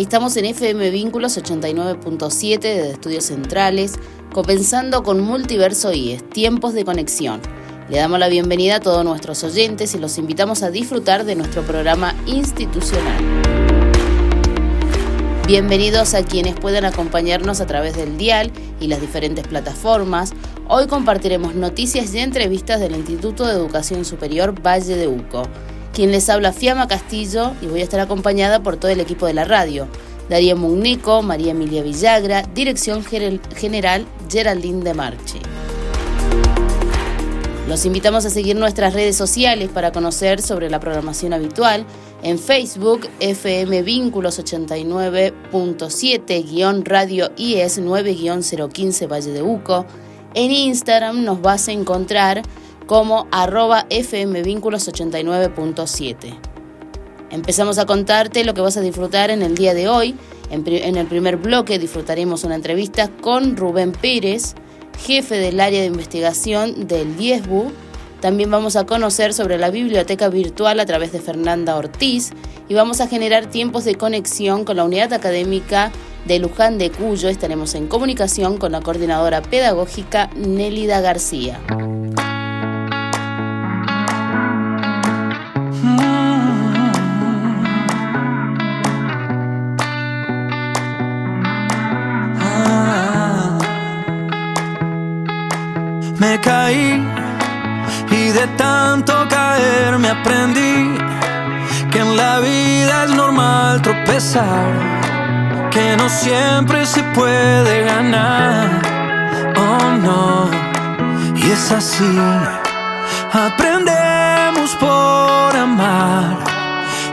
Estamos en FM Vínculos 89.7 desde Estudios Centrales, comenzando con Multiverso IES, Tiempos de Conexión. Le damos la bienvenida a todos nuestros oyentes y los invitamos a disfrutar de nuestro programa institucional. Bienvenidos a quienes puedan acompañarnos a través del dial y las diferentes plataformas. Hoy compartiremos noticias y entrevistas del Instituto de Educación Superior Valle de Uco quien les habla Fiamma Castillo y voy a estar acompañada por todo el equipo de la radio. Daría Mugnico, María Emilia Villagra, Dirección General Geraldine de Marchi. Los invitamos a seguir nuestras redes sociales para conocer sobre la programación habitual. En Facebook, FM Vínculos 89.7-Radio IS 9-015 Valle de Uco. En Instagram nos vas a encontrar como arroba fmvínculos 89.7. Empezamos a contarte lo que vas a disfrutar en el día de hoy. En, el primer bloque disfrutaremos una entrevista con Rubén Pérez, jefe del área de investigación del DIESBU. También vamos a conocer sobre la biblioteca virtual a través de Fernanda Ortiz y vamos a generar tiempos de conexión con la unidad académica de Luján de Cuyo. Estaremos en comunicación con la coordinadora pedagógica Nélida García. Me caí y de tanto caer me aprendí que en la vida es normal tropezar, que no siempre se puede ganar. Oh no, y es así. Aprendemos por amar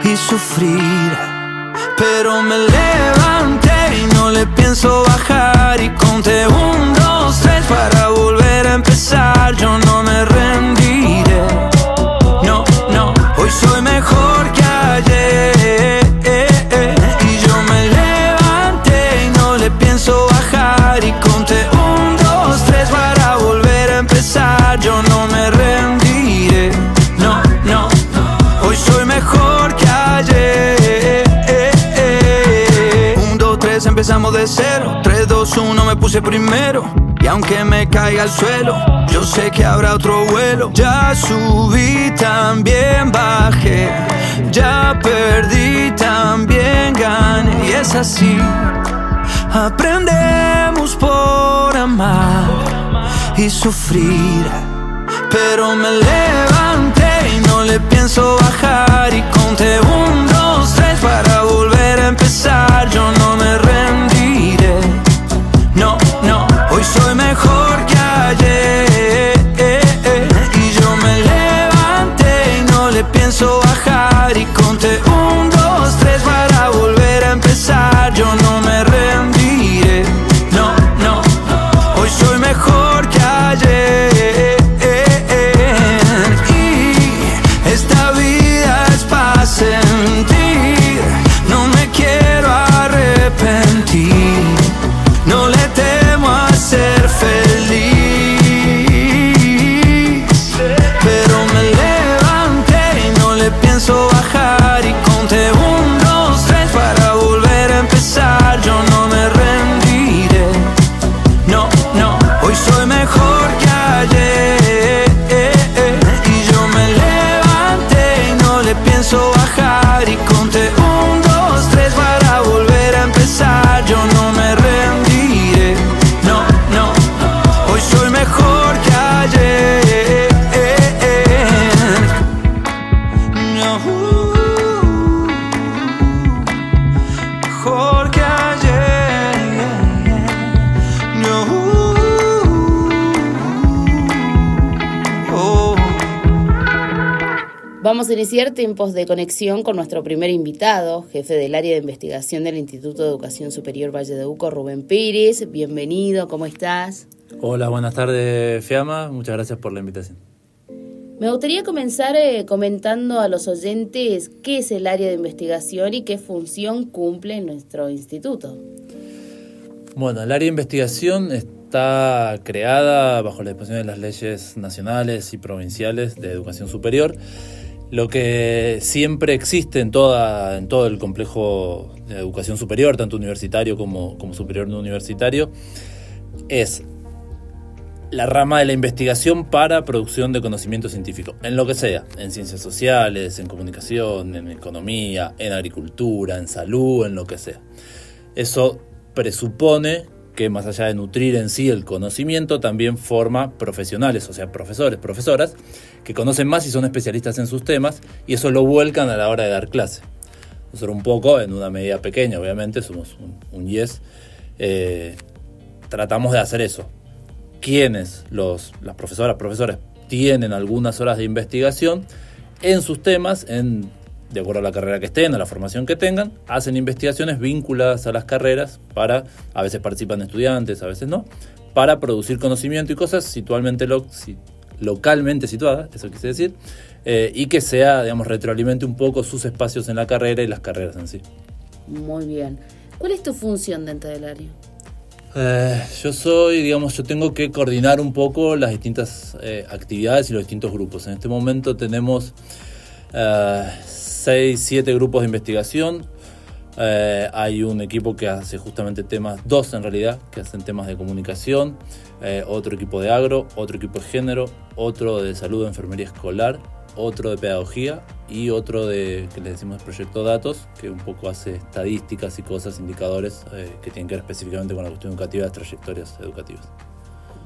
y sufrir, pero me levanté y no le pienso bajar y conté un, dos, tres para volver empezar, yo no me rendiré. No, no, hoy soy mejor que de cero. Tres, dos, uno, me puse primero. Y aunque me caiga al suelo, yo sé que habrá otro vuelo. Ya subí, también bajé. Ya perdí, también gané. Y es así. Aprendemos por amar y sufrir. Pero me levanté y no le pienso bajar. Y conté un, dos, tres para volver a empezar. Yo no me rendiré. Iniciar tiempos de conexión con nuestro primer invitado, jefe del área de investigación del Instituto de Educación Superior Valle de Uco, Rubén Pires. Bienvenido, ¿cómo estás? Hola, buenas tardes, Fiamma. Muchas gracias por la invitación. Me gustaría comenzar eh, comentando a los oyentes qué es el área de investigación y qué función cumple nuestro instituto. Bueno, el área de investigación está creada bajo la disposición de las leyes nacionales y provinciales de educación superior Lo que siempre existe en, toda, en todo el complejo de educación superior, tanto universitario como, como superior no universitario, es la rama de la investigación para producción de conocimiento científico, en lo que sea, en ciencias sociales, en comunicación, en economía, en agricultura, en salud, en lo que sea. Eso presupone que más allá de nutrir en sí el conocimiento, también forma profesionales, o sea, profesores, profesoras, que conocen más y son especialistas en sus temas, y eso lo vuelcan a la hora de dar clase. Nosotros un poco, en una medida pequeña, obviamente, somos un, yes, eh, tratamos de hacer eso. Quienes, los, las profesoras, profesores, tienen algunas horas de investigación en sus temas, en de acuerdo a la carrera que estén, a la formación que tengan, hacen investigaciones vinculadas a las carreras para, a veces participan estudiantes, a veces no, para producir conocimiento y cosas situalmente localmente situadas, eso quise decir, eh, y que sea, digamos, retroalimente un poco sus espacios en la carrera y las carreras en sí. Muy bien. ¿Cuál es tu función dentro del área? Eh, yo soy, digamos, yo tengo que coordinar un poco las distintas eh, actividades y los distintos grupos. En este momento tenemos 6, 7 grupos de investigación. Eh, hay un equipo que hace justamente temas, dos en realidad, que hacen temas de comunicación, eh, otro equipo de agro, otro equipo de género, otro de salud enfermería escolar, otro de pedagogía y otro de, que le decimos proyecto datos, que un poco hace estadísticas y cosas, indicadores eh, que tienen que ver específicamente con la cuestión educativa de trayectorias educativas.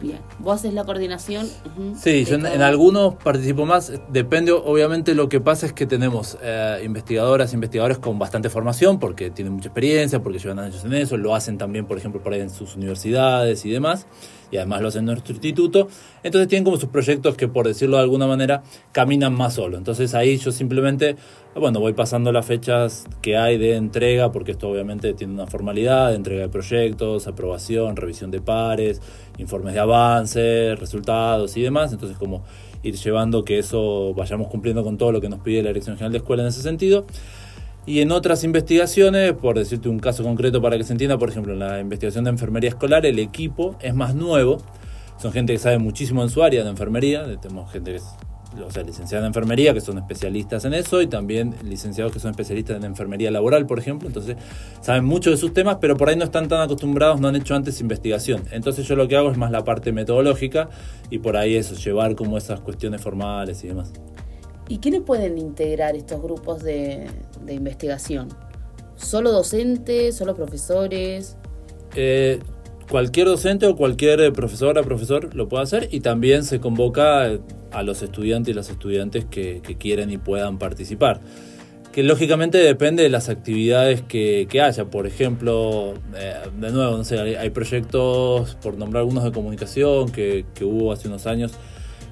Bien. ¿Vos haces la coordinación? Sí, yo en, algunos participo más. Depende, obviamente, lo que pasa es que tenemos eh, investigadoras, investigadores con bastante formación, porque tienen mucha experiencia, porque llevan años en eso, lo hacen también, por ejemplo, por ahí en sus universidades y demás y además lo hacen en nuestro instituto. Entonces tienen como sus proyectos que, por decirlo de alguna manera, caminan más solo. Entonces ahí yo simplemente, bueno, voy pasando las fechas que hay de entrega, porque esto obviamente tiene una formalidad de entrega de proyectos, aprobación, revisión de pares, informes de avance, resultados y demás. Entonces como ir llevando que eso vayamos cumpliendo con todo lo que nos pide la Dirección General de Escuela en ese sentido. Y en otras investigaciones, por decirte un caso concreto para que se entienda, por ejemplo, en la investigación de enfermería escolar, el equipo es más nuevo. Son gente que sabe muchísimo en su área de enfermería. Tenemos gente que o sea, licenciada en enfermería, que son especialistas en eso, y también licenciados que son especialistas en enfermería laboral, por ejemplo. Entonces, saben mucho de sus temas, pero por ahí no están tan acostumbrados, no han hecho antes investigación. Entonces, yo lo que hago es más la parte metodológica y por ahí eso, llevar como esas cuestiones formales y demás. ¿Y quiénes pueden integrar estos grupos de, investigación? ¿Solo docentes? ¿Solo profesores? Eh, cualquier docente o cualquier profesora, profesor lo puede hacer y también se convoca a los estudiantes y las estudiantes que, quieren y puedan participar. Que lógicamente depende de las actividades que, haya. Por ejemplo, eh, de nuevo, no sé, hay, proyectos, por nombrar algunos de comunicación que, que hubo hace unos años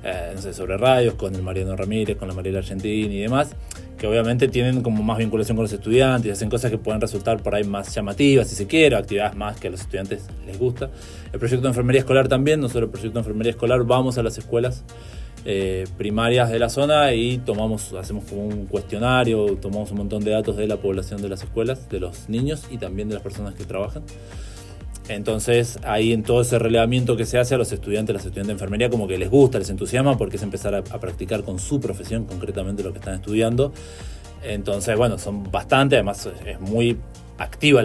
eh, no sé, sobre radios, con el Mariano Ramírez, con la Mariela Argentina y demás, que obviamente tienen como más vinculación con los estudiantes, hacen cosas que pueden resultar por ahí más llamativas, si se quiere, actividades más que a los estudiantes les gusta. El proyecto de enfermería escolar también, nosotros el proyecto de enfermería escolar vamos a las escuelas eh, primarias de la zona y tomamos, hacemos como un cuestionario, tomamos un montón de datos de la población de las escuelas, de los niños y también de las personas que trabajan. Entonces, ahí en todo ese relevamiento que se hace a los estudiantes, las estudiantes de enfermería, como que les gusta, les entusiasma, porque es empezar a, practicar con su profesión, concretamente lo que están estudiando. Entonces, bueno, son bastante, además es muy activa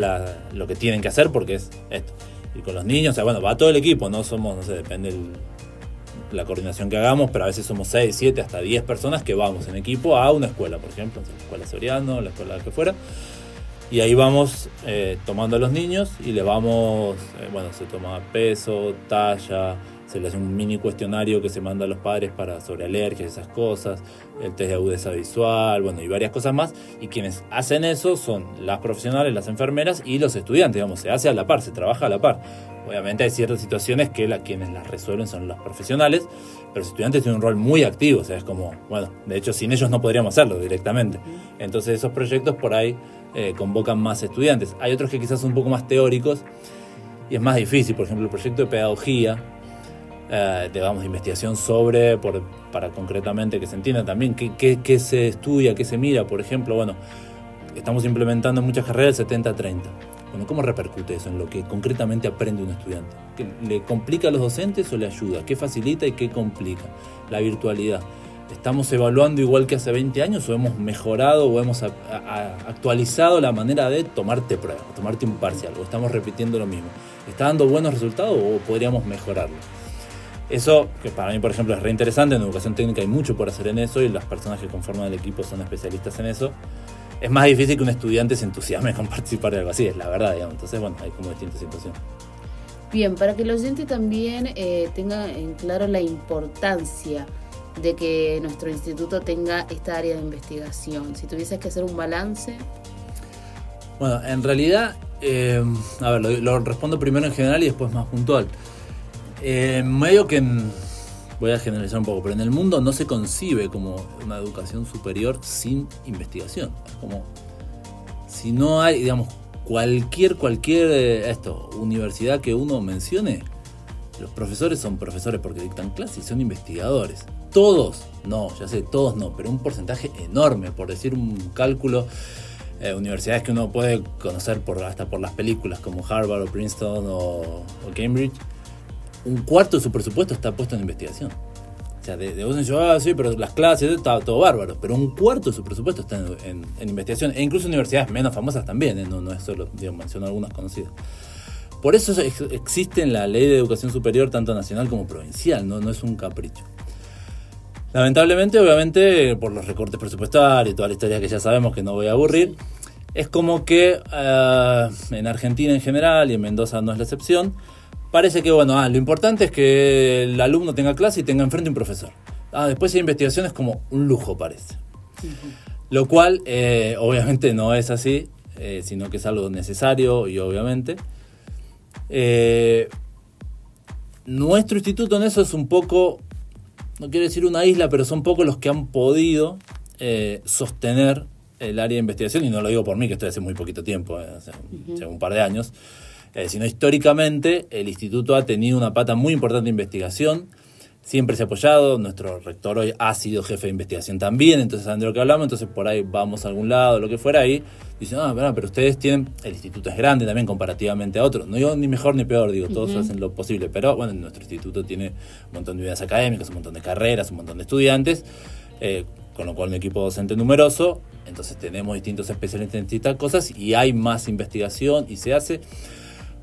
lo que tienen que hacer, porque es esto. Y con los niños, o sea, bueno, va todo el equipo, no somos, no sé, depende de la coordinación que hagamos, pero a veces somos 6, 7, hasta 10 personas que vamos en equipo a una escuela, por ejemplo, la escuela Soriano, la escuela que fuera y ahí vamos eh, tomando a los niños y le vamos, eh, bueno, se toma peso, talla, se le hace un mini cuestionario que se manda a los padres para sobre alergias, esas cosas, el test de agudeza visual, bueno, y varias cosas más. Y quienes hacen eso son las profesionales, las enfermeras y los estudiantes, digamos, se hace a la par, se trabaja a la par. Obviamente hay ciertas situaciones que quienes las resuelven son los profesionales, pero los estudiantes tienen un rol muy activo, o sea, es como, bueno, de hecho sin ellos no podríamos hacerlo directamente. Entonces esos proyectos por ahí eh, convocan más estudiantes. Hay otros que quizás son un poco más teóricos y es más difícil. Por ejemplo, el proyecto de pedagogía, eh, de, vamos, investigación sobre, por, para concretamente que se entienda también qué, qué, se estudia, qué se mira. Por ejemplo, bueno, estamos implementando en muchas carreras el 70-30. Bueno, ¿cómo repercute eso en lo que concretamente aprende un estudiante? ¿Le complica a los docentes o le ayuda? ¿Qué facilita y qué complica? La virtualidad. ¿Estamos evaluando igual que hace 20 años o hemos mejorado o hemos actualizado la manera de tomarte prueba, tomarte un parcial o estamos repitiendo lo mismo? ¿Está dando buenos resultados o podríamos mejorarlo? Eso, que para mí, por ejemplo, es re interesante, en educación técnica hay mucho por hacer en eso y las personas que conforman el equipo son especialistas en eso. Es más difícil que un estudiante se entusiasme con participar de algo así, es la verdad, digamos. Entonces, bueno, hay como distintas situaciones. Bien, para que el oyente también eh, tenga en claro la importancia de que nuestro instituto tenga esta área de investigación. Si tuvieses que hacer un balance. Bueno, en realidad, eh, a ver, lo, respondo primero en general y después más puntual. Eh, medio que voy a generalizar un poco, pero en el mundo no se concibe como una educación superior sin investigación. Es como si no hay, digamos, cualquier, cualquier eh, esto, universidad que uno mencione, los profesores son profesores porque dictan clases y son investigadores. Todos, no, ya sé, todos no, pero un porcentaje enorme, por decir un cálculo. Eh, universidades que uno puede conocer por, hasta por las películas como Harvard o Princeton o, o Cambridge, un cuarto de su presupuesto está puesto en investigación. O sea, de, de vos decís, ah, sí, pero las clases, está todo bárbaro. Pero un cuarto de su presupuesto está en, investigación. E incluso universidades menos famosas también, ¿eh? no, no es solo, menciono algunas conocidas. Por eso existe en la ley de educación superior, tanto nacional como provincial, no, no es un capricho. Lamentablemente, obviamente, por los recortes presupuestarios y toda la historia que ya sabemos que no voy a aburrir, es como que eh, en Argentina en general y en Mendoza no es la excepción, parece que, bueno, ah, lo importante es que el alumno tenga clase y tenga enfrente un profesor. Ah, después de investigación es como un lujo, parece. Lo cual, eh, obviamente, no es así, eh, sino que es algo necesario y obviamente. Eh, nuestro instituto en eso es un poco, no quiero decir una isla, pero son pocos los que han podido eh, sostener el área de investigación, y no lo digo por mí, que estoy hace muy poquito tiempo, hace, un par de años, sino históricamente el instituto ha tenido una pata muy importante de investigación, siempre se ha apoyado, nuestro rector hoy ha sido jefe de investigación también, entonces de lo que hablamos, entonces por ahí vamos a algún lado, lo que fuera ahí, dicen, ah, pero ustedes tienen, el instituto es grande también comparativamente a otros. No digo ni mejor ni peor, digo, todos hacen lo posible, pero bueno, nuestro instituto tiene un montón de unidades académicas, un montón de carreras, un montón de estudiantes, eh, con lo cual un equipo docente numeroso, entonces tenemos distintos especialistas en distintas cosas y hay más investigación y se hace.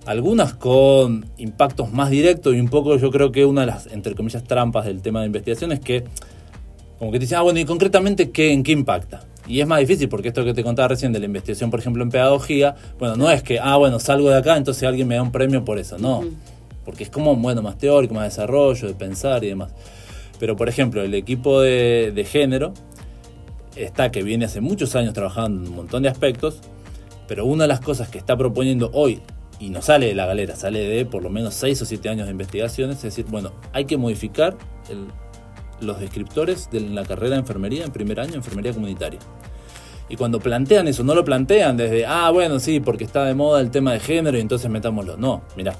Algunas con impactos más directos y un poco yo creo que una de las, entre comillas, trampas del tema de investigación es que como que te dicen, ah, bueno, y concretamente, ¿qué, ¿en qué impacta? Y es más difícil porque esto que te contaba recién de la investigación, por ejemplo, en pedagogía, bueno, no es que, ah, bueno, salgo de acá, entonces alguien me da un premio por eso, no. Porque es como, bueno, más teórico, más desarrollo, de pensar y demás. Pero, por ejemplo, el equipo de, de género está que viene hace muchos años trabajando en un montón de aspectos, pero una de las cosas que está proponiendo hoy, y no sale de la galera, sale de por lo menos 6 o 7 años de investigaciones, es decir, bueno, hay que modificar los descriptores de la carrera de enfermería en primer año, enfermería comunitaria. Y cuando plantean eso, no lo plantean desde, ah, bueno, sí, porque está de moda el tema de género y entonces metámoslo. No, mira,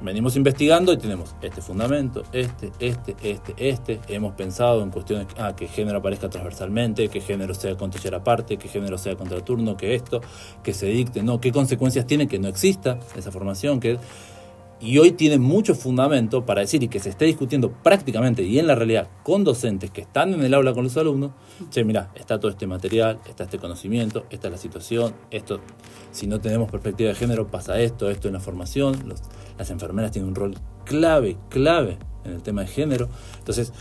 venimos investigando y tenemos este fundamento, este, este, este, este. Hemos pensado en cuestiones, ah, que género aparezca transversalmente, que género sea con aparte, que género sea contra turno, que esto, que se dicte, no, qué consecuencias tiene que no exista esa formación, que y hoy tiene mucho fundamento para decir y que se esté discutiendo prácticamente y en la realidad con docentes que están en el aula con los alumnos, che, mira, está todo este material, está este conocimiento, esta es la situación, esto, si no tenemos perspectiva de género pasa esto, esto en la formación, las enfermeras tienen un rol clave, clave en el tema de género, entonces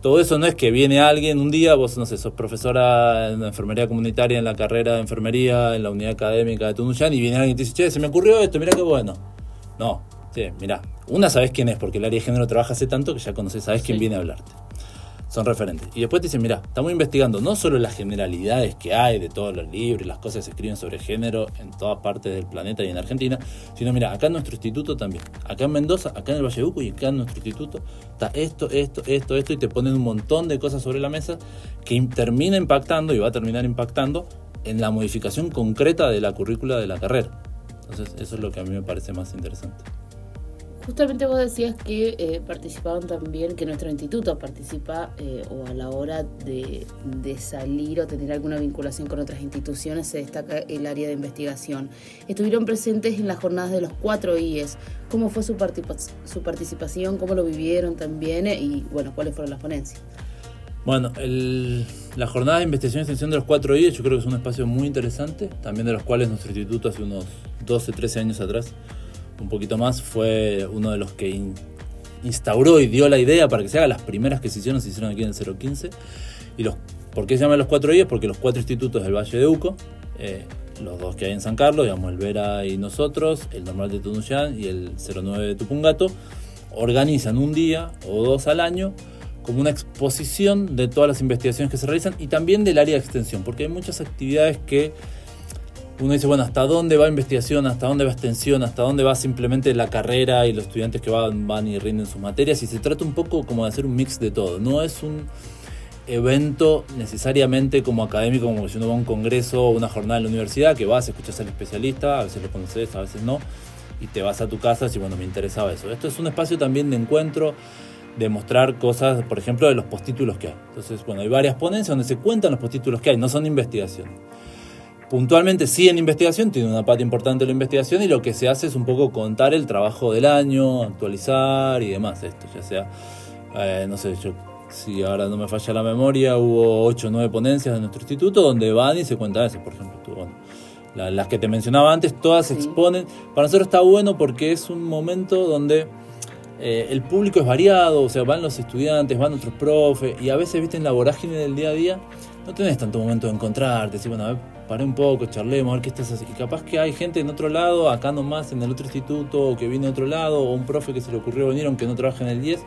todo eso no es que viene alguien un día, vos no sé, sos profesora en enfermería comunitaria en la carrera de enfermería en la unidad académica de Tunuyán y viene alguien y te dice, che, se me ocurrió esto, mira qué bueno. No, Sí, mira, una sabes quién es, porque el área de género trabaja hace tanto que ya conoces, sabes quién viene a hablarte. Son referentes. Y después te dicen, mira, estamos investigando no solo las generalidades que hay de todos los libros y las cosas que se escriben sobre género en todas partes del planeta y en Argentina, sino mira, acá en nuestro instituto también. Acá en Mendoza, acá en el Valle Uco y acá en nuestro instituto está esto, esto, esto, esto, y te ponen un montón de cosas sobre la mesa que termina impactando y va a terminar impactando en la modificación concreta de la currícula de la carrera. Entonces, eso es lo que a mí me parece más interesante. Justamente vos decías que eh, participaban también, que nuestro instituto participa eh, o a la hora de, salir o tener alguna vinculación con otras instituciones se destaca el área de investigación. Estuvieron presentes en las jornadas de los cuatro IES. ¿Cómo fue su, participación? ¿Cómo lo vivieron también? Y bueno, ¿cuáles fueron las ponencias? Bueno, el, la jornada de investigación y extensión de los cuatro días yo creo que es un espacio muy interesante, también de los cuales nuestro instituto hace unos 12, 13 años atrás, un poquito más, fue uno de los que instauró y dio la idea para que se haga. Las primeras que se hicieron se hicieron aquí en el 015. ¿Y los, por qué se llaman los cuatro días? Porque los cuatro institutos del Valle de Uco, eh, los dos que hay en San Carlos, digamos el Vera y nosotros, el normal de Tunuyán y el 09 de Tupungato, organizan un día o dos al año como una exposición de todas las investigaciones que se realizan y también del área de extensión, porque hay muchas actividades que uno dice, bueno, ¿hasta dónde va investigación? ¿Hasta dónde va extensión? ¿Hasta dónde va simplemente la carrera y los estudiantes que van, van y rinden sus materias? Y se trata un poco como de hacer un mix de todo. No es un evento necesariamente como académico, como si uno va a un congreso o una jornada en la universidad, que vas, escuchas al especialista, a veces lo conoces, a veces no, y te vas a tu casa y bueno, me interesaba eso. Esto es un espacio también de encuentro, de mostrar cosas, por ejemplo, de los postítulos que hay. Entonces, bueno, hay varias ponencias donde se cuentan los postítulos que hay, no son investigación. Puntualmente sí en investigación, tiene una parte importante la investigación y lo que se hace es un poco contar el trabajo del año, actualizar y demás esto, ya sea, eh, no sé, yo si ahora no me falla la memoria, hubo 8 o 9 ponencias de nuestro instituto donde van y se cuenta eso, por ejemplo. las que te mencionaba antes, todas se exponen. Para nosotros está bueno porque es un momento donde eh, el público es variado, o sea, van los estudiantes, van otros profes, y a veces, viste, en la vorágine del día a día, no tenés tanto momento de encontrarte, decir, bueno, a ver, paré un poco, charlemos, a ver qué estás haciendo. Y capaz que hay gente en otro lado, acá nomás, en el otro instituto, o que viene de otro lado, o un profe que se le ocurrió venir aunque no trabaja en el 10,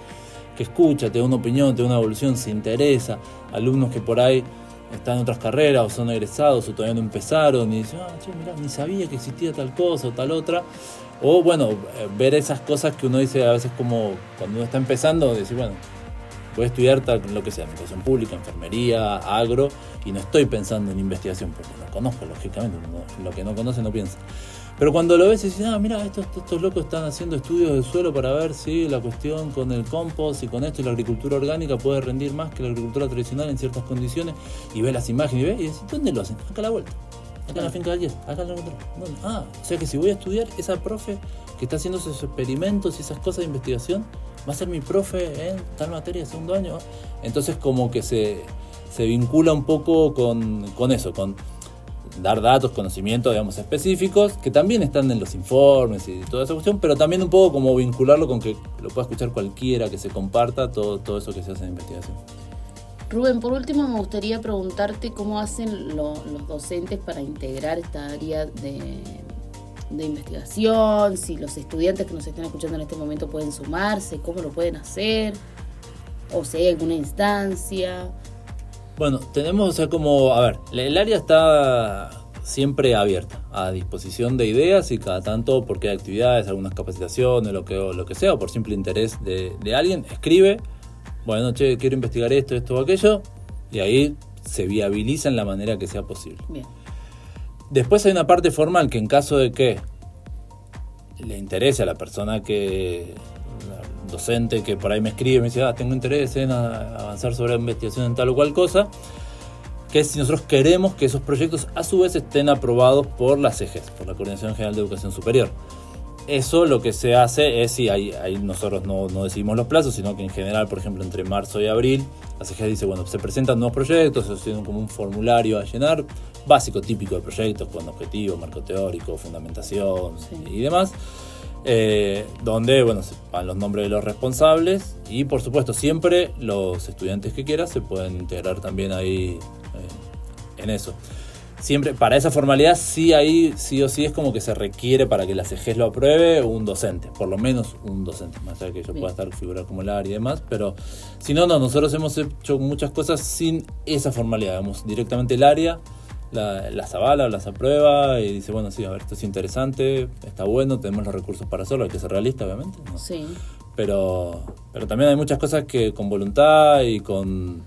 que escucha, te da una opinión, te da una evolución, se interesa, alumnos que por ahí están en otras carreras o son egresados o todavía no empezaron y dicen, ah, che, mirá, ni sabía que existía tal cosa o tal otra. O bueno, eh, ver esas cosas que uno dice a veces como cuando uno está empezando, decir, bueno, a estudiar tal, lo que sea, educación pública, enfermería, agro, y no estoy pensando en investigación porque no conozco, lógicamente, lo que no conoce no piensa. Pero cuando lo ves y dices, ah, mira, estos, estos locos están haciendo estudios del suelo para ver si la cuestión con el compost y con esto y la agricultura orgánica puede rendir más que la agricultura tradicional en ciertas condiciones, y ves las imágenes y ves y dices, ¿dónde lo hacen? Acá a la vuelta. Acá en la finca del 10, acá en la otra. Ah, o sea que si voy a estudiar, esa profe que está haciendo esos experimentos y esas cosas de investigación, va a ser mi profe en tal materia de segundo año. Entonces como que se, se vincula un poco con, con eso, con dar datos, conocimientos, digamos, específicos, que también están en los informes y toda esa cuestión, pero también un poco como vincularlo con que lo pueda escuchar cualquiera, que se comparta todo, todo eso que se hace en investigación. Rubén, por último me gustaría preguntarte cómo hacen los docentes para integrar esta área de, de investigación, si los estudiantes que nos están escuchando en este momento pueden sumarse, cómo lo pueden hacer, o si hay alguna instancia. Bueno, tenemos, o sea, como, a ver, el área está siempre abierta, a disposición de ideas y cada tanto, porque hay actividades, algunas capacitaciones, lo que, lo que sea, o por simple interés de, alguien, escribe, bueno, che, quiero investigar esto, esto o aquello, y ahí se viabiliza en la manera que sea posible. Bien. Después hay una parte formal que en caso de que le interese a la persona que docente que por ahí me escribe me dice, ah, tengo interés en avanzar sobre la investigación en tal o cual cosa, que si nosotros queremos que esos proyectos a su vez estén aprobados por la CEGES, por la Coordinación General de Educación Superior. Eso lo que se hace es, si ahí, nosotros no, no, decidimos los plazos, sino que en general, por ejemplo, entre marzo y abril, la CEGES dice, bueno, se presentan nuevos proyectos, se tienen como un formulario a llenar, básico, típico de proyectos, con objetivo, marco teórico, fundamentación y demás. Eh, donde bueno, van los nombres de los responsables y por supuesto siempre los estudiantes que quieran se pueden integrar también ahí eh, en eso. Siempre, para esa formalidad sí ahí sí o sí es como que se requiere para que la CGES lo apruebe un docente, por lo menos un docente, más allá de que yo pueda estar figurar como el área y demás, pero si no, no, nosotros hemos hecho muchas cosas sin esa formalidad, digamos, directamente el área la, las avala, las aprueba y dice, bueno, sí, a ver, esto es interesante, está bueno, tenemos los recursos para hacerlo, hay que ser realista, obviamente. Sí. Pero, pero también hay muchas cosas que con voluntad y con,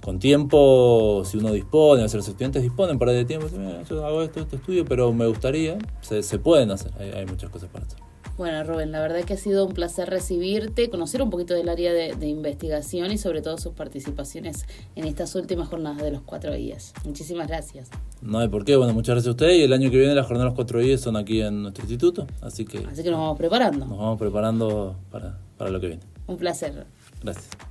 con tiempo, si uno dispone, si los estudiantes disponen para de tiempo, yo hago esto, este estudio, pero me gustaría, se, se pueden hacer, hay, hay muchas cosas para hacer. Bueno, Rubén, la verdad que ha sido un placer recibirte, conocer un poquito del área de, investigación y sobre todo sus participaciones en estas últimas jornadas de los cuatro días. Muchísimas gracias. No hay por qué, bueno, muchas gracias a usted y el año que viene las jornadas de los cuatro días son aquí en nuestro instituto, así que... Así que nos vamos preparando. Nos vamos preparando para, para lo que viene. Un placer. Gracias.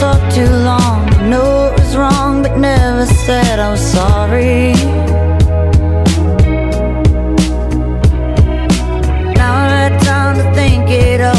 Talked too long. I know it was wrong, but never said I was sorry. Now I've had time to think it over.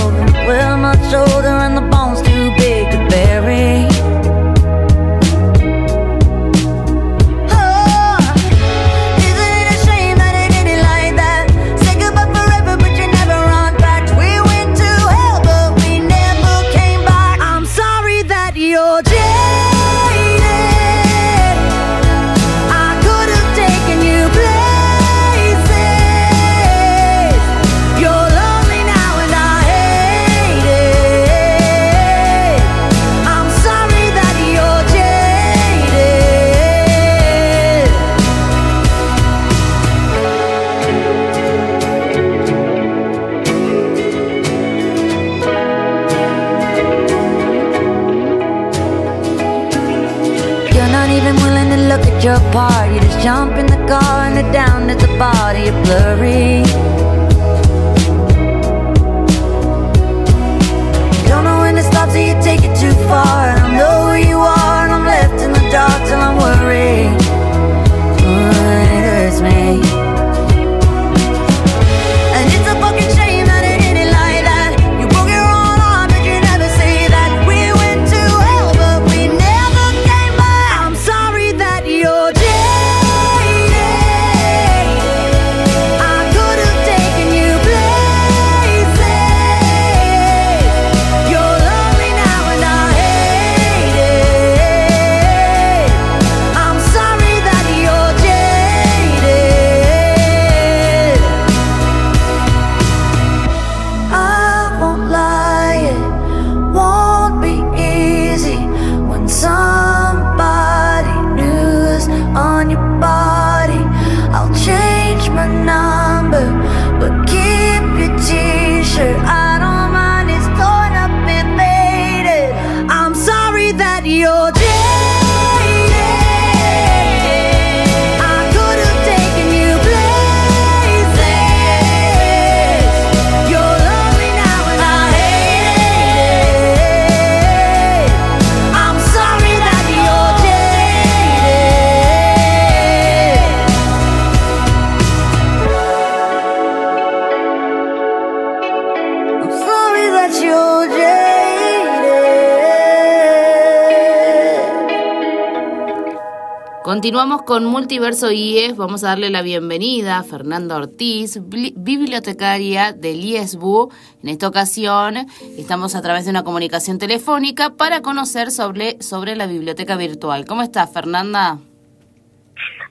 Continuamos con Multiverso IES. Vamos a darle la bienvenida a Fernanda Ortiz, bibliotecaria del IESBU. En esta ocasión estamos a través de una comunicación telefónica para conocer sobre, sobre la biblioteca virtual. ¿Cómo estás, Fernanda?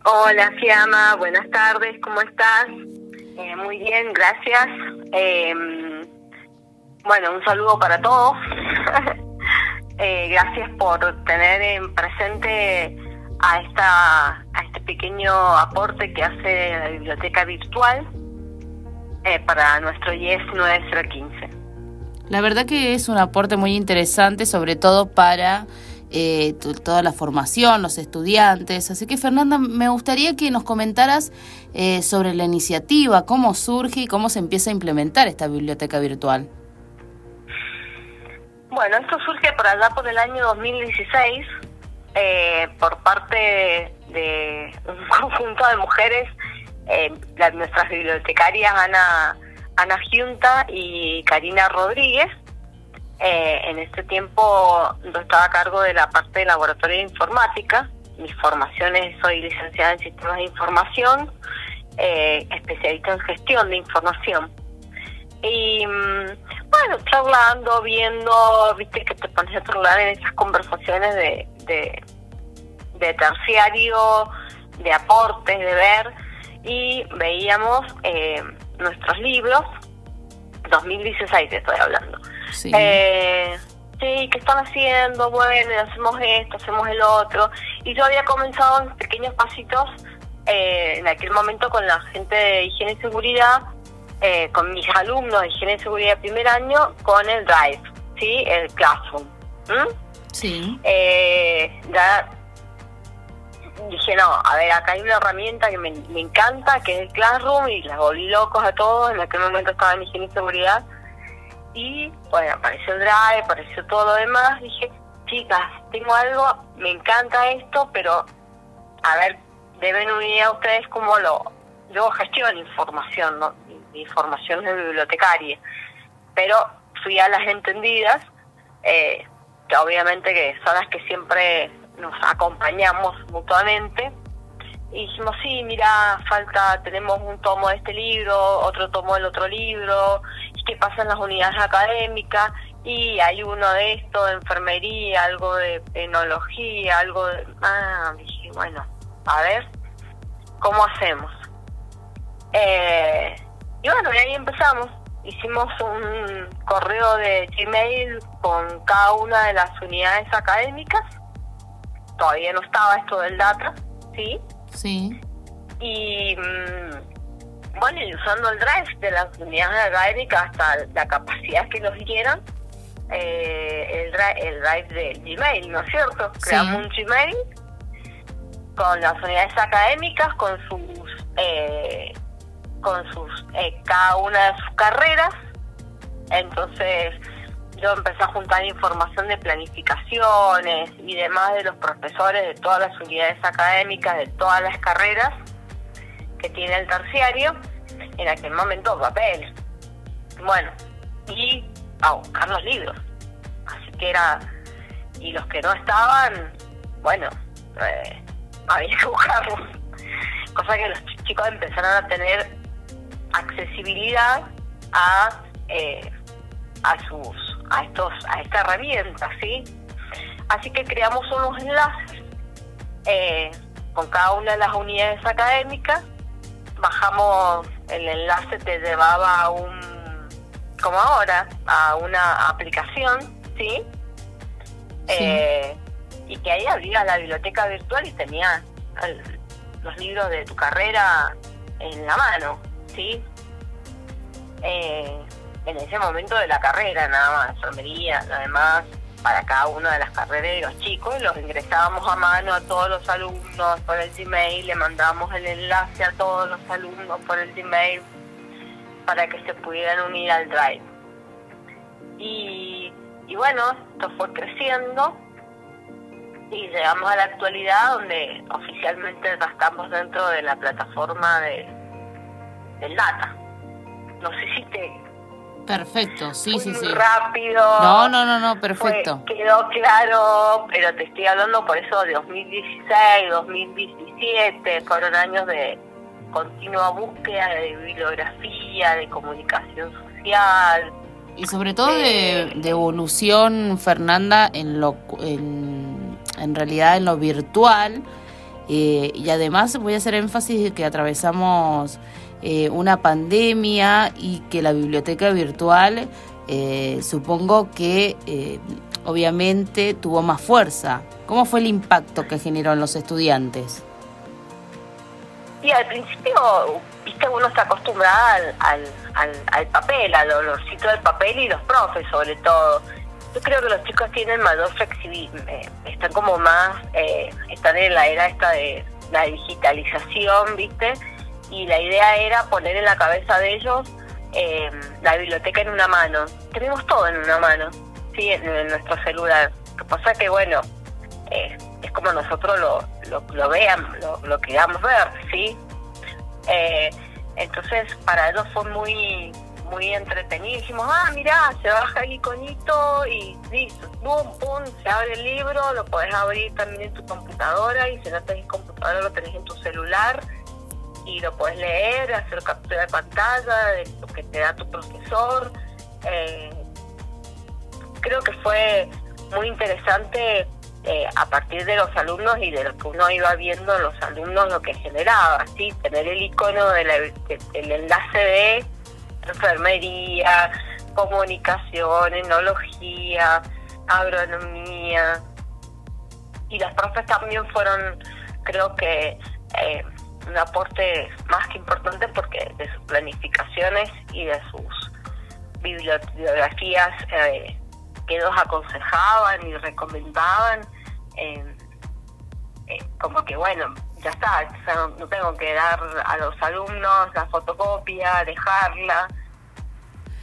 Hola, Fiamma. Buenas tardes. ¿Cómo estás? Eh, muy bien, gracias. Em, bueno, un saludo para todos. Eh, gracias por tener en presente a, esta, a este pequeño aporte que hace la biblioteca virtual eh, para nuestro IES 9015. La verdad que es un aporte muy interesante, sobre todo para eh, toda la formación, los estudiantes. Así que Fernanda, me gustaría que nos comentaras eh, sobre la iniciativa, cómo surge y cómo se empieza a implementar esta biblioteca virtual. Bueno, esto surge por allá por el año 2016 eh, por parte de un conjunto de mujeres, eh, nuestras bibliotecarias Ana, Ana Giunta y Karina Rodríguez. Eh, en este tiempo yo estaba a cargo de la parte de laboratorio de informática. Mis formaciones, soy licenciada en sistemas de información, eh, especialista en gestión de información. Y mm, bueno, charlando, viendo, viste que te pones a charlar en esas conversaciones de, de, terciario, de aportes, de ver, y veíamos eh, nuestros libros, 2016 estoy hablando. Sí. Eh, sí, ¿qué están haciendo? Bueno, hacemos esto, hacemos el otro. Y yo había comenzado en pequeños pasitos eh, en aquel momento con la gente de higiene y seguridad, eh, con mis alumnos de higiene y seguridad de primer año, con el Drive, ¿sí? El Classroom. Sí. Eh, ya dije, no, a ver, acá hay una herramienta que me, encanta, que es el Classroom, y las volví locos a todos, en aquel momento estaba en higiene y seguridad, y bueno, apareció el Drive, apareció todo lo demás, dije, chicas, tengo algo, me encanta esto, pero a ver, deben unir a ustedes como lo... Yo gestiono información, ¿no? Mi, información es bibliotecaria, pero fui a las entendidas, eh, que obviamente que son las que siempre nos acompañamos mutuamente. Y dijimos, sí, mira, falta, tenemos un tomo de este libro, otro tomo del otro libro, y qué pasa en las unidades académicas, y hay uno de esto, de enfermería, algo de enología, algo de... Ah, dije, bueno, a ver, ¿cómo hacemos? Eh, y bueno, y ahí empezamos hicimos un correo de Gmail con cada una de las unidades académicas. Todavía no estaba esto del data, ¿sí? Sí. Y mm, bueno, y usando el drive de las unidades académicas hasta la capacidad que nos dieran, eh, el, drive, el drive de Gmail, ¿no es cierto? Creamos un Gmail con las unidades académicas, con sus, eh, con sus, eh, cada una de sus carreras. Entonces, yo empecé a juntar información de planificaciones y demás de los profesores de todas las unidades académicas, de todas las carreras que tiene el terciario, en aquel momento papel. Bueno, y a buscar los libros. Así que era, y los que no estaban, bueno, eh, había que buscarlos. Cosa que los chicos empezaron a tener accesibilidad a, eh, a sus a estos a esta herramienta, ¿sí? Así que creamos unos enlaces eh, con cada una de las unidades académicas, bajamos el enlace te llevaba a un como ahora a una aplicación, ¿sí? Eh, y que ahí abrías la biblioteca virtual y tenías los libros de tu carrera en la mano, Eh, en ese momento de la carrera, nada más, enfermería, además, para cada una de las carreras de los chicos, los ingresábamos a mano a todos los alumnos por el Gmail, le mandábamos el enlace a todos los alumnos por el Gmail para que se pudieran unir al Drive. Y, y bueno, esto fue creciendo y llegamos a la actualidad donde oficialmente estamos dentro de la plataforma de, del data. No sé si te Perfecto, sí, fue sí, muy sí. rápido. No, no, no, no, perfecto. Fue- quedó claro, pero te estoy hablando por eso de 2016, 2017, fueron años de continua búsqueda de bibliografía, de comunicación social. Y sobre todo de, de evolución, Fernanda, en lo en, en realidad en lo virtual. eh, y además voy a hacer énfasis de que atravesamos eh, una pandemia y que la biblioteca virtual eh, supongo que eh, obviamente tuvo más fuerza. ¿Cómo fue el impacto que generó en los estudiantes? Y al principio, viste, uno está acostumbrada al, al, papel, al olorcito del papel y los profes sobre todo. Yo creo que los chicos tienen mayor flexibilidad, están como más, eh, están en la era esta de la digitalización, viste, y la idea era poner en la cabeza de ellos eh, la biblioteca en una mano. Tenemos todo en una mano, sí, en, en nuestro celular. Lo que pasa que, bueno, eh, es como nosotros lo, lo, lo vean, lo, lo queramos ver, ¿sí? Eh, entonces, para ellos fue muy muy entretenido. Dijimos, ah, mirá, se baja el iconito y listo, pum, pum, se abre el libro, lo podés abrir también en tu computadora y si no tenés computadora lo tenés en tu celular y lo podés leer, hacer captura de pantalla de lo que te da tu profesor. Eh, creo que fue muy interesante eh, a partir de los alumnos y de lo que uno iba viendo en los alumnos lo que generaba, ¿sí? tener el icono del enlace de enfermería, comunicación, enología, agronomía. Y las profes también fueron, creo que, eh, un aporte más que importante porque de sus planificaciones y de sus bibliografías eh, que ellos aconsejaban y recomendaban, eh, eh, como que bueno, ya está, o no, tengo que dar a los alumnos la fotocopia, dejarla,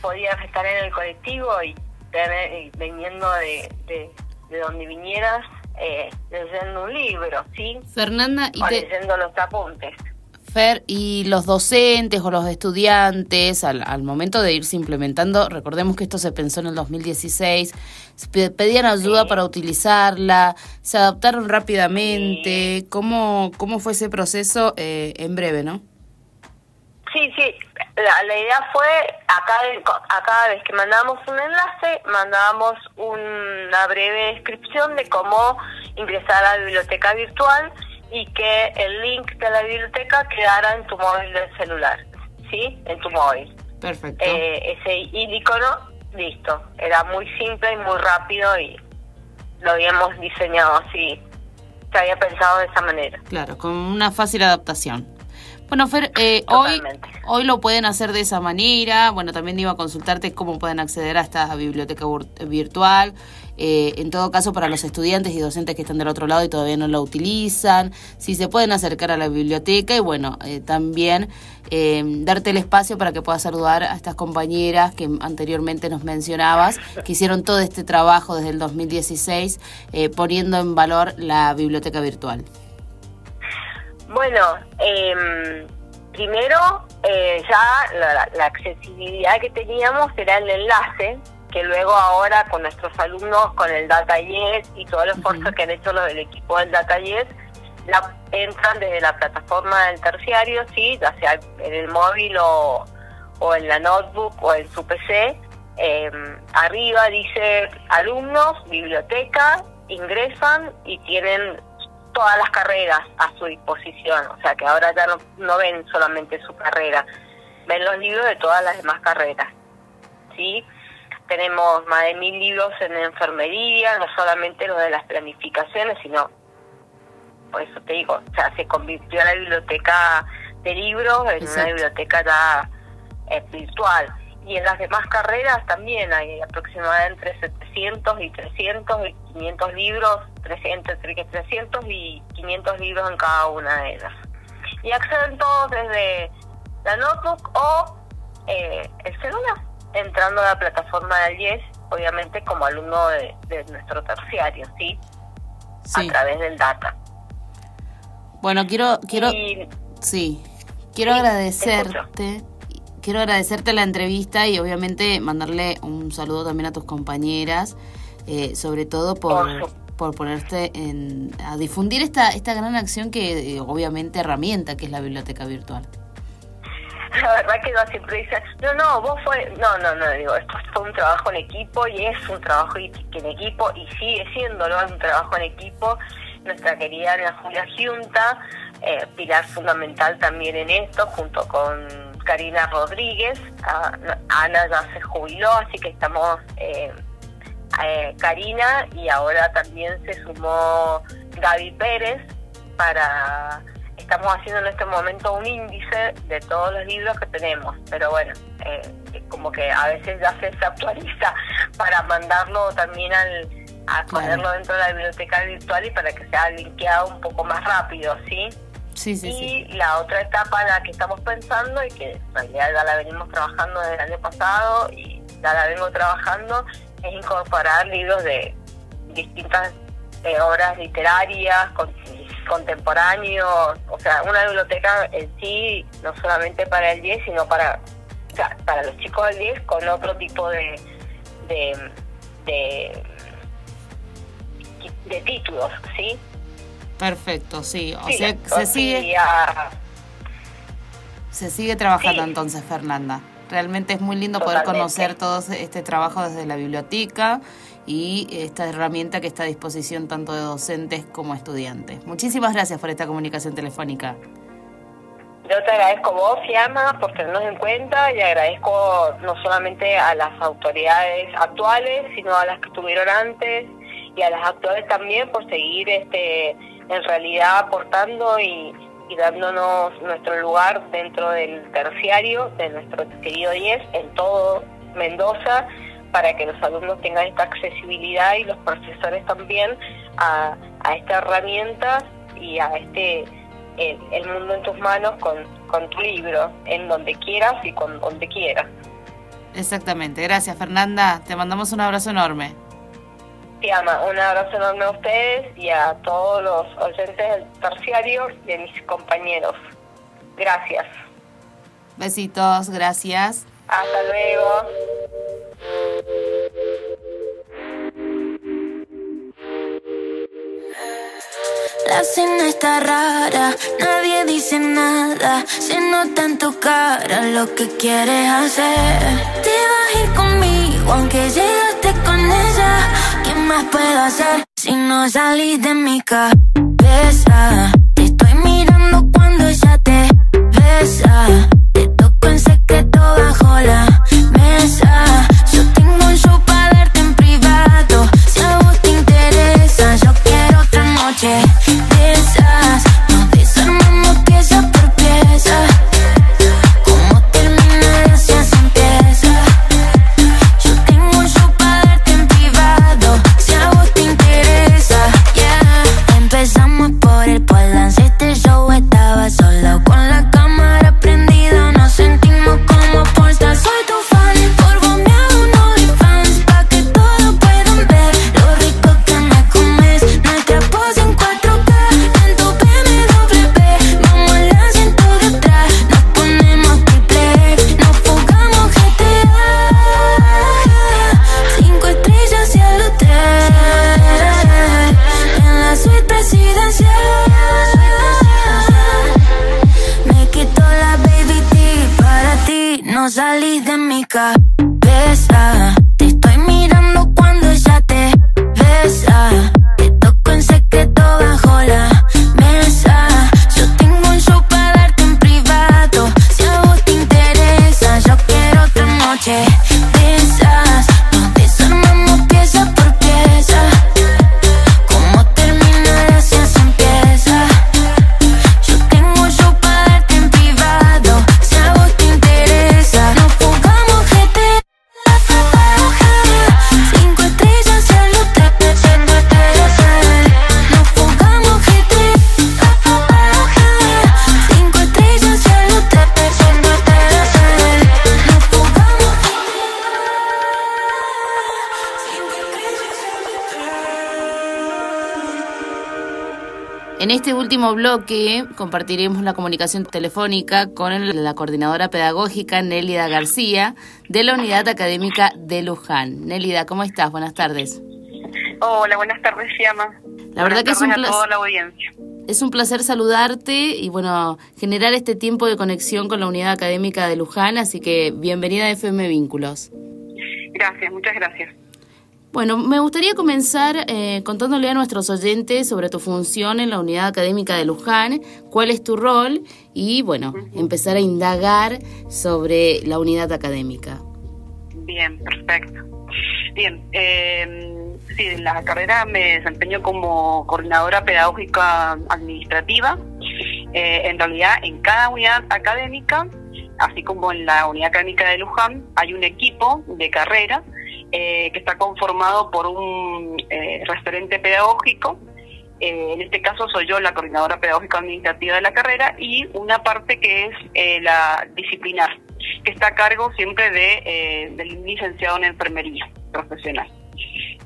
podías estar en el colectivo y, tener, viniendo de, de donde vinieras, eh, leyendo un libro, ¿sí? Fernanda, y O te, leyendo los apuntes. Fer, y los docentes o los estudiantes, al, al momento de irse implementando, recordemos que esto se pensó en el 2016, se pe- pedían ayuda Sí. para utilizarla, se adaptaron rápidamente, ¿cómo, cómo fue ese proceso eh, en breve, no? Sí, sí, la, la idea fue, a cada, a cada vez que mandábamos un enlace, mandábamos una breve descripción de cómo ingresar a la biblioteca virtual y que el link de la biblioteca quedara en tu móvil del celular, ¿sí? En tu móvil. Perfecto. Eh, ese icono, listo. Era muy simple y muy rápido y lo habíamos diseñado así. Se había pensado de esa manera. Claro, con una fácil adaptación. Bueno, Fer, eh, hoy, hoy lo pueden hacer de esa manera. Bueno, también iba a consultarte cómo pueden acceder a esta biblioteca vir- virtual. Eh, en todo caso, para los estudiantes y docentes que están del otro lado y todavía no la utilizan, si se pueden acercar a la biblioteca y bueno, eh, también eh, darte el espacio para que puedas saludar a estas compañeras que anteriormente nos mencionabas, que hicieron todo este trabajo desde el 2016 eh, poniendo en valor la biblioteca virtual. Bueno, em, primero eh, ya la, la accesibilidad que teníamos era el enlace, que luego ahora con nuestros alumnos, con el Data Yes y todo el esfuerzo que han hecho los del equipo del Data Yes, la, entran desde la plataforma del terciario, sí, ya sea en el móvil o, o en la notebook o en su PC. em, arriba dice alumnos, biblioteca, ingresan y tienen todas las carreras a su disposición. O sea que ahora ya no, no ven solamente su carrera, ven los libros de todas las demás carreras. ¿sí? Tenemos más de mil libros en enfermería, no solamente los de las planificaciones, sino, por eso te digo, o sea, se convirtió la biblioteca de libros en Exacto. una biblioteca ya eh, virtual. Y en las demás carreras también hay aproximadamente entre 700 y 300 y 500 libros, 300, entre 300 y 500 libros en cada una de ellas. Y acceden todos desde la notebook o eh, el celular, entrando a la plataforma del IES, obviamente como alumno de, de nuestro terciario, ¿sí? Sí. A través del data. Bueno, quiero, quiero, Y sí, quiero Sí, agradecerte, quiero agradecerte la entrevista y obviamente mandarle un saludo también a tus compañeras, eh, sobre todo por, Por ponerte en, a difundir esta, esta gran acción que eh, obviamente herramienta que es la biblioteca virtual. la verdad que yo siempre dice, no, no, vos fue, no, no, no, digo, esto fue un trabajo en equipo y es un trabajo en equipo y sigue siéndolo, es un trabajo en equipo. Nuestra querida Ana Julia Giunta, eh, pilar fundamental también en esto, junto con Karina Rodríguez. Ah, no, Ana ya se jubiló, así que estamos eh, eh, Karina y ahora también se sumó Gaby Pérez para estamos haciendo en este momento un índice de todos los libros que tenemos pero bueno eh, como que a veces ya se desactualiza para mandarlo también al a Claro. ponerlo dentro de la biblioteca virtual y para que sea linkeado un poco más rápido sí Sí, sí, y sí. la otra etapa en la que estamos pensando y que en realidad ya la venimos trabajando desde el año pasado y ya la vengo trabajando es incorporar libros de distintas eh, obras literarias, con- contemporáneos, o sea, una biblioteca en sí, no solamente para el 10, sino para, o sea, para los chicos del 10 con otro tipo de, de, de, de títulos, ¿sí? Perfecto, sí. O Sí, sea, se sigue, se sigue trabajando Sí. entonces, Fernanda. Realmente es muy lindo poder conocer todo este trabajo desde la biblioteca y esta herramienta que está a disposición tanto de docentes como estudiantes. Muchísimas gracias por esta comunicación telefónica. Yo te agradezco vos, Fiamma, por tenernos en cuenta y agradezco no solamente a las autoridades actuales, sino a las que estuvieron antes y a las actuales también por seguir este en realidad aportando y, y dándonos nuestro lugar dentro del terciario de nuestro querido 10 en todo Mendoza para que los alumnos tengan esta accesibilidad y los profesores también a, a esta herramienta y a este el, el mundo en tus manos con, con tu libro, en donde quieras y con donde quieras. Exactamente. Gracias, Fernanda. Te mandamos un abrazo enorme. Te ama, un abrazo enorme a ustedes y a todos los oyentes del terciario y a mis compañeros. Gracias. Besitos, gracias. Hasta luego. La cena está rara, nadie dice nada. Se nota en tu cara lo que quieres hacer. Te vas a ir conmigo, aunque llegaste con ella. ¿Qué más puedo hacer si no salís de mi cabeza? Te estoy mirando cuando ella te besa. Te toco en secreto bajo la mesa. Último bloque compartiremos la comunicación telefónica con la coordinadora pedagógica Nélida García de la Unidad Académica de Luján. Nélida, ¿cómo estás? Buenas tardes. Hola, buenas tardes, Llama. La verdad que es un a toda placer, la audiencia. es un placer saludarte y bueno, generar este tiempo de conexión con la Unidad Académica de Luján, así que bienvenida a FM Vínculos. Gracias, muchas gracias. Bueno, me gustaría comenzar eh, contándole a nuestros oyentes sobre tu función en la Unidad Académica de Luján, cuál es tu rol y, bueno, empezar a indagar sobre la unidad académica. Bien, perfecto. Bien, eh, sí, en la carrera me desempeño como coordinadora pedagógica administrativa. Eh, en realidad, en cada unidad académica, así como en la unidad académica de Luján, hay un equipo de carrera eh, que está conformado por un eh, referente pedagógico. Eh, en este caso soy yo la coordinadora pedagógica administrativa de la carrera y una parte que es eh, la disciplinar, que está a cargo siempre de, del licenciado en enfermería profesional.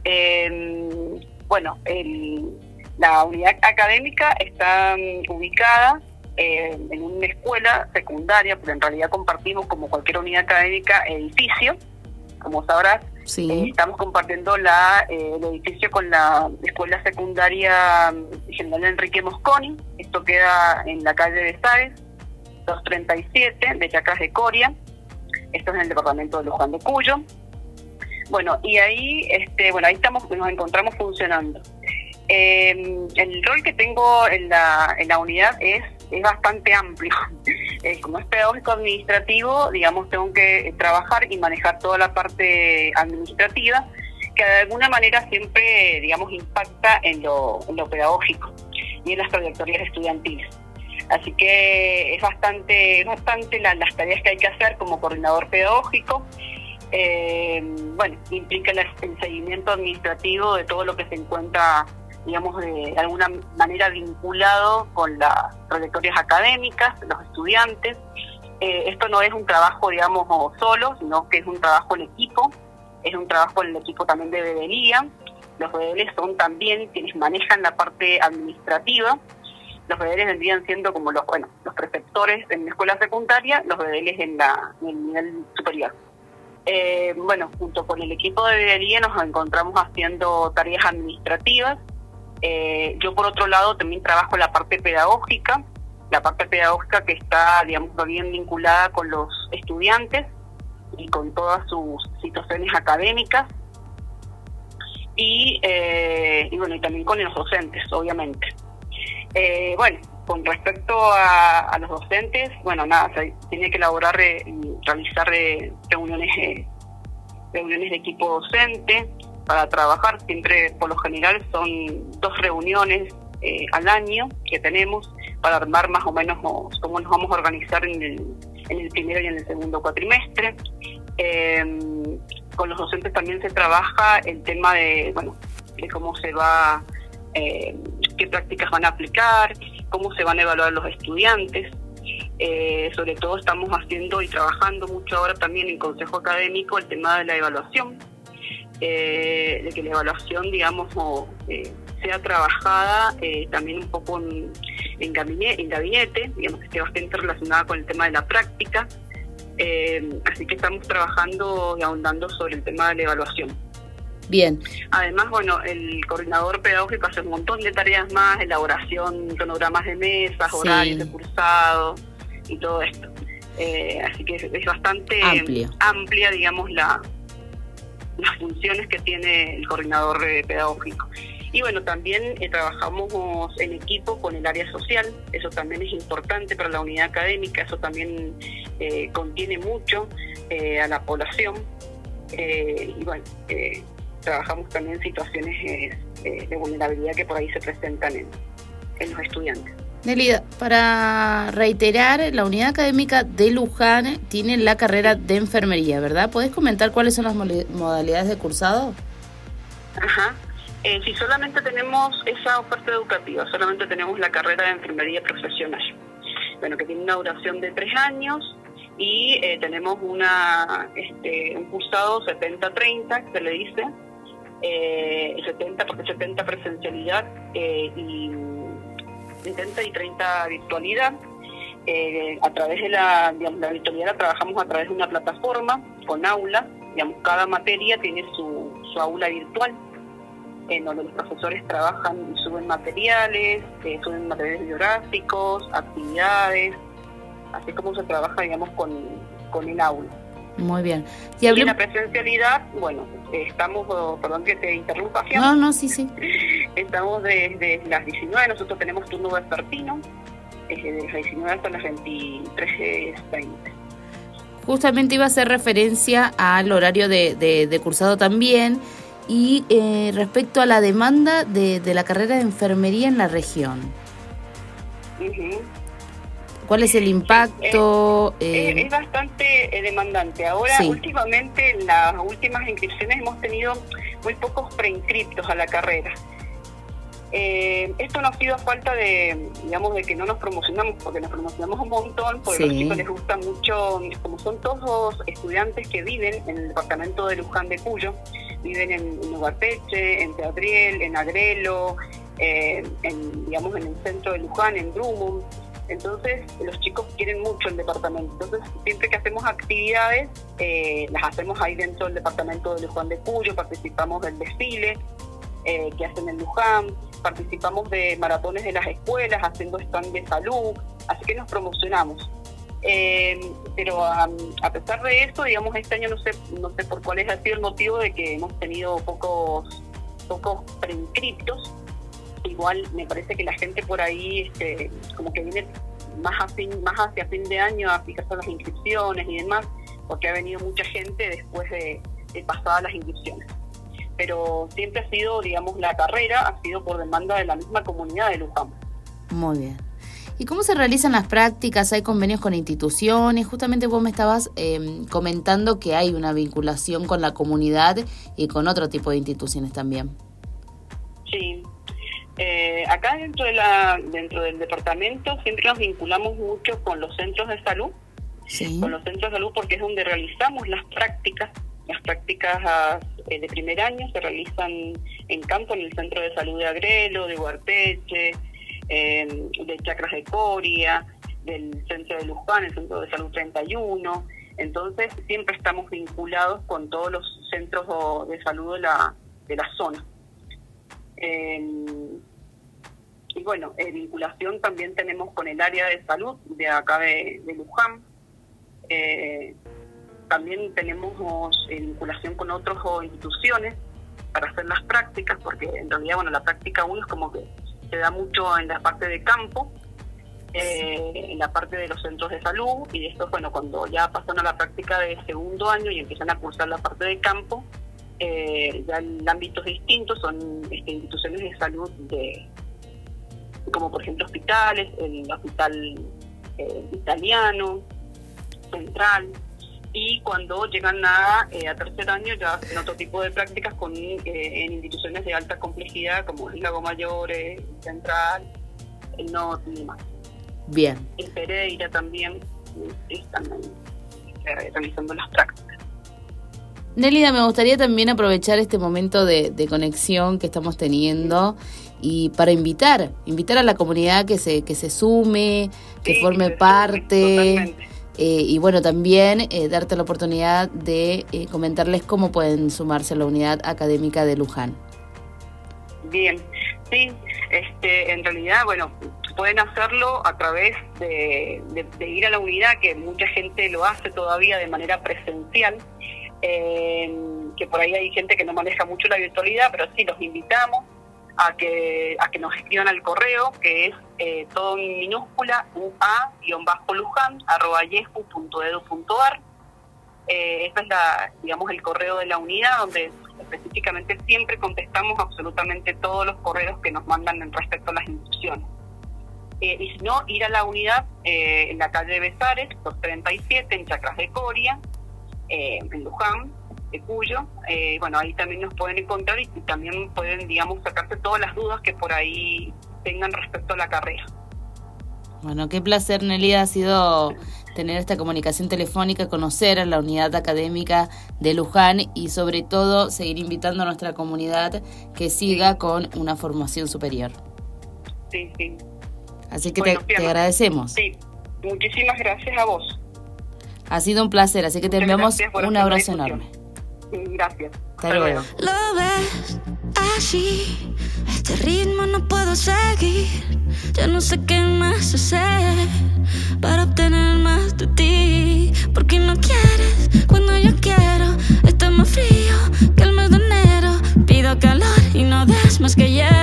Eh, bueno, el- la unidad académica está mm, ubicada eh, en una escuela secundaria, pero en realidad compartimos como cualquier unidad académica edificio. Como sabrás, eh, Sí, estamos compartiendo la, eh, el edificio con la escuela secundaria mm, General Enrique Mosconi. Esto queda en la calle de Sáez, 237 de Chacras de Coria. Esto es en el departamento de Luján de Cuyo. Bueno, y ahí, este, bueno, ahí estamos, nos encontramos funcionando. Eh, el rol que tengo en la, en la unidad es, es bastante amplio. Eh, como es pedagógico administrativo, digamos, tengo que trabajar y manejar toda la parte administrativa, que de alguna manera siempre, digamos, impacta en lo, en lo pedagógico y en las trayectorias estudiantiles. Así que es bastante, bastante la- las tareas que hay que hacer como coordinador pedagógico. Eh, bueno, implica el seguimiento administrativo de todo lo que se encuentra, digamos, de alguna manera vinculado con las trayectorias académicas los estudiantes. Eh, esto no es un trabajo, digamos, solo, sino que es un trabajo en equipo, es un trabajo en el equipo también de bedelía. Los bedeles son también quienes manejan la parte administrativa. Los bedeles vendrían siendo como los, bueno, los preceptores en la escuela secundaria, los bedeles en, la, en el nivel superior. Eh, bueno, junto con el equipo de bedelía nos encontramos haciendo tareas administrativas. Eh, yo por otro lado también trabajo la parte pedagógica, la parte pedagógica que está, digamos, bien vinculada con los estudiantes y con todas sus situaciones académicas y, eh, bueno, y también con los docentes, obviamente. Eh, bueno, con respecto a, los docentes, bueno, nada, se tiene que elaborar realizar reuniones, reuniones de equipo docente para trabajar. Siempre, por lo general, son dos reuniones eh, al año que tenemos para armar más o menos cómo nos vamos a organizar en el, en el primero y en el segundo cuatrimestre. Eh, con los docentes también se trabaja el tema de, bueno, de cómo se va, eh, qué prácticas van a aplicar, cómo se van a evaluar los estudiantes. Eh, sobre todo estamos haciendo y trabajando mucho ahora también en Consejo Académico el tema de la evaluación, eh, de que la evaluación, digamos, o, eh, sea trabajada eh, también un poco en, en, gabinete, en gabinete, digamos, que esté bastante relacionada con el tema de la práctica. Eh, así que estamos trabajando y ahondando sobre el tema de la evaluación. bien. Además, bueno, el coordinador pedagógico hace un montón de tareas más, elaboración, cronogramas de mesas, Sí. horarios de cursado y todo esto. Eh, así que es, es bastante Amplio. amplia, digamos, la, las funciones que tiene el coordinador eh, pedagógico. Y bueno, también eh, trabajamos en equipo con el área social, eso también es importante para la unidad académica, eso también eh, contiene mucho a la población. Y bueno, trabajamos también situaciones de vulnerabilidad que por ahí se presentan en, en los estudiantes. Nelida, para reiterar, la unidad académica de Luján tiene la carrera de enfermería, ¿verdad? ¿Podés comentar cuáles son las modalidades de cursado? Ajá. Eh, si solamente tenemos esa oferta educativa, solamente tenemos la carrera de enfermería profesional, bueno, que tiene una duración de tres años y eh, tenemos una este, un cursado 70-30, que se le dice, eh, 70 porque 70 presencialidad eh, y 70 y 30 virtualidad. Eh, a través de la, digamos, la virtualidad la trabajamos a través de una plataforma con aula, digamos, cada materia tiene su, su aula virtual en donde los profesores trabajan y suben materiales, eh, suben materiales biográficos, actividades, así como se trabaja, digamos, con, con el aula. Muy bien. Y Y la presencialidad, bueno, estamos, oh, perdón que te interrumpa, Fiam, No, no, sí, sí. estamos desde las 19, nosotros tenemos turno vespertino, desde las 19 hasta las 23.30. Justamente iba a hacer referencia al horario de, de- de cursado también y eh, respecto a la demanda de, de la carrera de enfermería en la región. Ujú. ¿Cuál es el impacto? Eh, Eh, es bastante eh, demandante. Ahora, Sí. últimamente, en las últimas inscripciones hemos tenido muy pocos preinscriptos a la carrera. Eh, esto no ha sido a falta de, digamos, de que no nos promocionamos, porque nos promocionamos un montón, porque a los chicos les gusta mucho, como son todos estudiantes que viven en el departamento de Luján de Cuyo, viven en, en Ugarteche, en Teatriel, en Agrelo, eh, en, digamos, en el centro de Luján, en Drummond. Entonces, los chicos quieren mucho el departamento. Entonces, siempre que hacemos actividades, eh, las hacemos ahí dentro del departamento de Luján de Cuyo, participamos del desfile eh, que hacen en Luján, participamos de maratones de las escuelas, haciendo stand de salud, así que nos promocionamos. Eh, pero am, a pesar de eso, digamos, este año no sé, no sé por cuál es ha sido el motivo de que hemos tenido pocos, pocos preinscriptos. Igual me parece que la gente por ahí este, como que viene más, a fin, más hacia fin de año a fijarse las inscripciones y demás, porque ha venido mucha gente después de, de pasadas las inscripciones. Pero siempre ha sido, digamos, la carrera ha sido por demanda de la misma comunidad de Luján. Muy bien. ¿Y cómo se realizan las prácticas? ¿Hay convenios con instituciones? Justamente vos me estabas eh, comentando que hay una vinculación con la comunidad y con otro tipo de instituciones también. Sí. Eh, acá dentro de la dentro del departamento siempre nos vinculamos mucho con los centros de salud, Sí. con los centros de salud porque es donde realizamos las prácticas. Las prácticas eh, de primer año se realizan en campo en el centro de salud de Agrelo, de Huarteche, eh, de Chacras de Coria, del centro de Luján, el centro de salud 31. Entonces siempre estamos vinculados con todos los centros de salud de la, de la zona. Eh, y bueno, vinculación también tenemos con el área de salud de acá de, Luján. Eh, también tenemos eh, vinculación con otras instituciones para hacer las prácticas, porque en realidad, bueno, la práctica uno es como que se da mucho en la parte de campo, eh, en la parte de los centros de salud, y después, bueno, cuando ya pasan a la práctica de segundo año y empiezan a cursar la parte de campo, ya en ámbitos distintos son este, instituciones de salud de como por ejemplo hospitales, el hospital eh, italiano, central, y cuando llegan a, eh, a tercer año ya hacen otro tipo de prácticas con eh, en instituciones de alta complejidad como el Lago Mayor, Central, el Norte y demás. Bien. En Pereira también están realizando las prácticas. Nélida, me gustaría también aprovechar este momento de, de conexión que estamos teniendo y para invitar, invitar a la comunidad que se, que se sume, que Sí, forme parte. eh, y bueno, también eh, darte la oportunidad de eh, comentarles cómo pueden sumarse a la unidad académica de Luján. Bien, sí, este, en realidad, bueno, pueden hacerlo a través de, ir a la unidad, que mucha gente lo hace todavía de manera presencial, eh, que por ahí hay gente que no maneja mucho la virtualidad, pero sí los invitamos a que, a que nos escriban al correo, que es eh, todo en minúscula, ua-luján, arroba yescu.edu.ar. Eh, este es la, digamos, el correo de la unidad, donde específicamente siempre contestamos absolutamente todos los correos que nos mandan en respecto a las instrucciones. Eh, y si no, ir a la unidad eh, en la calle Besares, 237, en Chacras de Coria, en Luján, de Cuyo. bueno, ahí también nos pueden encontrar y también pueden, digamos, sacarse todas las dudas que por ahí tengan respecto a la carrera. Bueno, qué placer, Nelida, ha sido tener esta comunicación telefónica, conocer a la unidad académica de Luján y sobre todo seguir invitando a nuestra comunidad que siga con una formación superior. Sí, sí. Así que te, agradecemos. Sí, muchísimas gracias a vos. Ha sido un placer, así que te enviamos un abrazo enorme. Gracias. Hasta luego. Lo ves así, este ritmo no puedo seguir. Ya no sé qué más hacer para obtener más de ti. Porque no quieres cuando yo quiero. Está más frío que el mes de enero. Pido calor y no des más que hielo.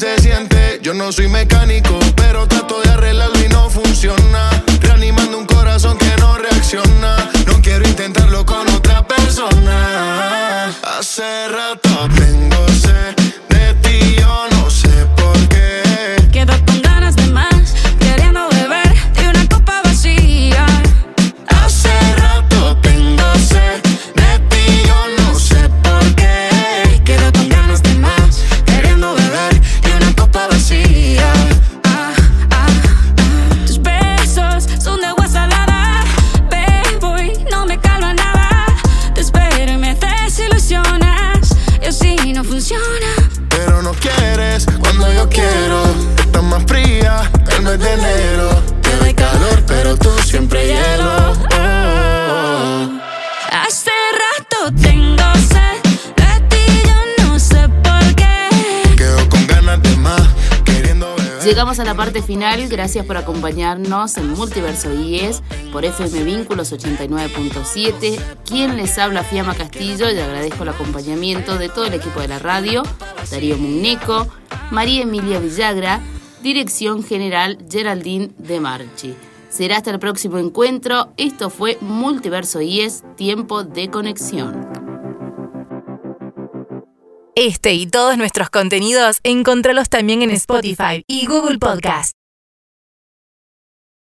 se siente. Yo no soy mecánico, pero trato de final, gracias por acompañarnos en Multiverso IES por FM Vínculos 89.7. Quien les habla, Fiamma Castillo, y agradezco el acompañamiento de todo el equipo de la radio, Darío Muneco, María Emilia Villagra, Dirección General Geraldine de Marchi. Será hasta el próximo encuentro. Esto fue Multiverso IES, tiempo de conexión. Este y todos nuestros contenidos, encontralos también en Spotify y Google Podcast.